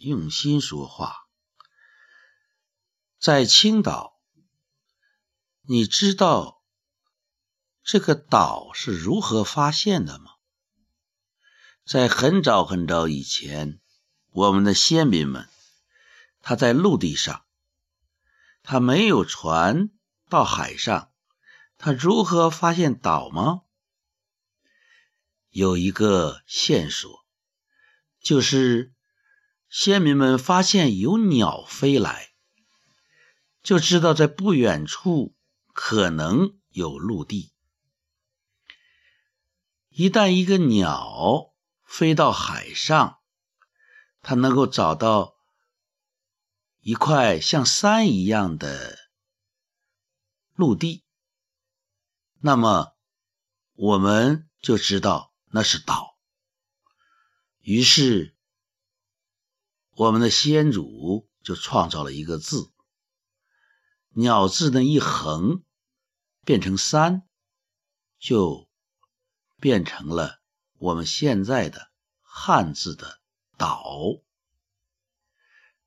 用心说话。在青岛，你知道这个岛是如何发现的吗？在很早很早以前，我们的先民们，他在陆地上，他没有船到海上，他如何发现岛吗？有一个线索，就是先民们发现有鸟飞来。就知道在不远处可能有陆地。一旦一个鸟飞到海上，它能够找到一块像山一样的陆地，那么我们就知道那是岛。于是，我们的先祖就创造了一个字。鸟字那一横变成山，就变成了我们现在的汉字的岛。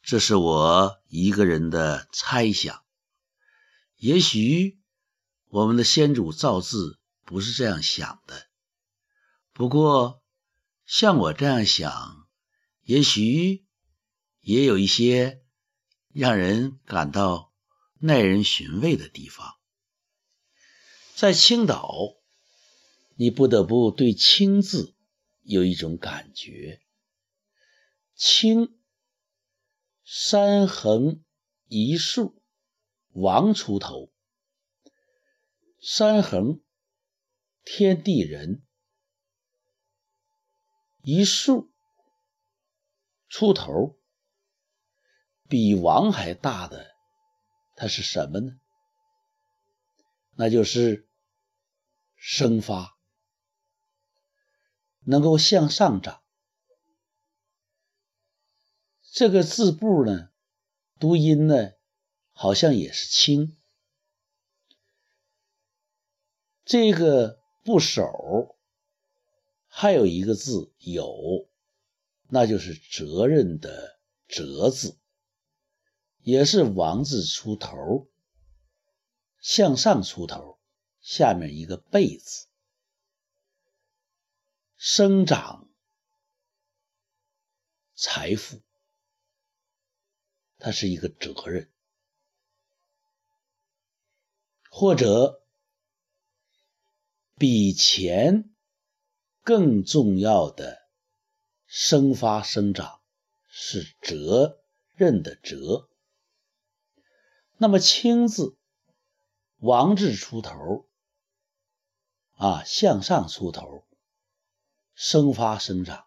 这是我一个人的猜想，也许我们的先祖造字不是这样想的。不过像我这样想，也许也有一些让人感到。耐人寻味的地方，在青岛，你不得不对“青”字有一种感觉。青，山横一竖，王出头。山横，天地人；一竖，出头，比王还大的。它是什么呢？那就是生发，能够向上长。这个字部呢，读音呢，好像也是轻。这个部首还有一个字有，那就是责任的责字。也是王字出头，向上出头，下面一个贝字，生长财富，它是一个责任，或者比钱更重要的生发生长是责任的责。那么“青”字，王字出头，啊，向上出头，生发生长，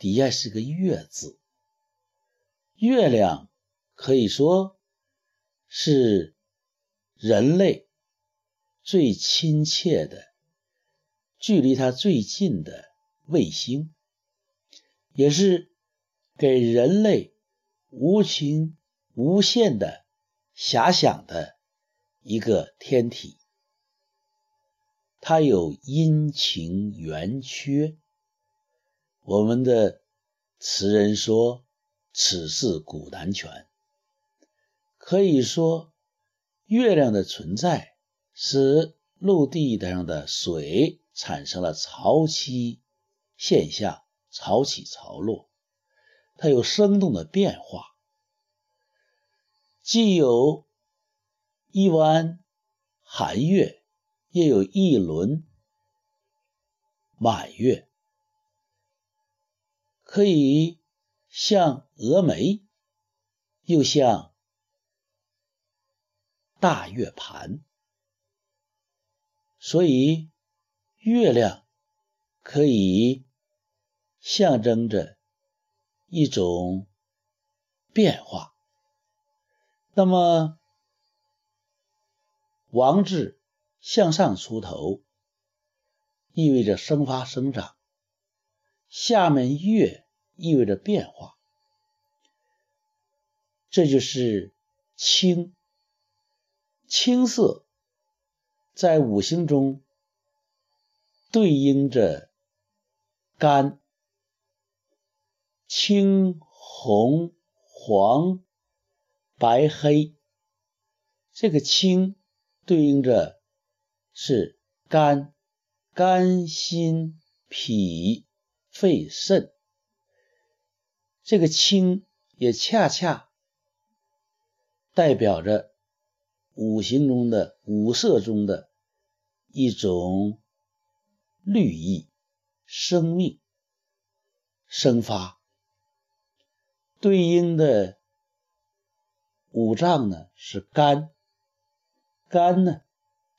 底下是个月字。月亮可以说是人类最亲切的、距离它最近的卫星，也是给人类无穷无限的。遐想的一个天体，它有阴晴圆缺。我们的词人说：“此事古难全。”可以说，月亮的存在使陆地上的水产生了潮汐现象，潮起潮落，它有生动的变化。既有一弯寒月，又有一轮满月，可以像峨眉，又像大月盘。所以，月亮可以象征着一种变化。那么，王字向上出头，意味着生发生长；下面月意味着变化。这就是青，青色在五行中对应着肝，青、红、黄、白、黑。这个青对应着是肝、肝、心、脾、肺、肾。这个青也恰恰代表着五行中的五色中的一种绿意，生命。生发对应的五脏呢是肝，肝呢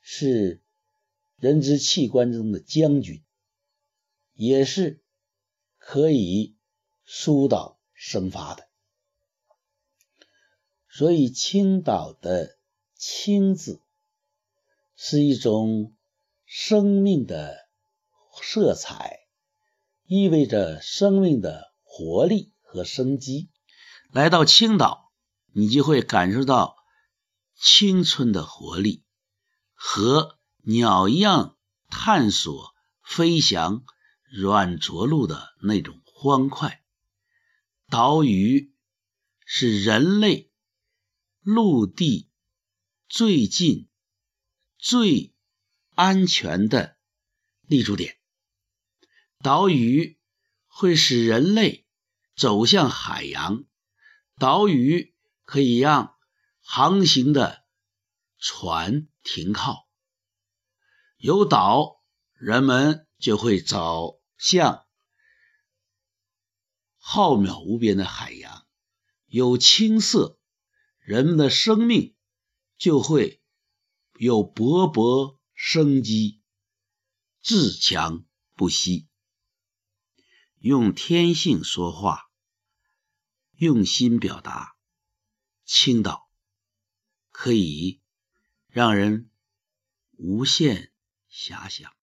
是人之器官中的将军，也是可以疏导生发的。所以青岛的“青”字是一种生命的色彩。意味着生命的活力和生机。来到青岛，你就会感受到青春的活力和鸟一样探索、飞翔软着陆的那种欢快。岛屿是人类陆地最近、最安全的立足点。岛屿会使人类走向海洋，岛屿可以让航行的船停靠。有岛，人们就会走向浩渺无边的海洋；有青色，人们的生命就会有勃勃生机，自强不息。用天性说话，用心表达，青岛可以让人无限遐想。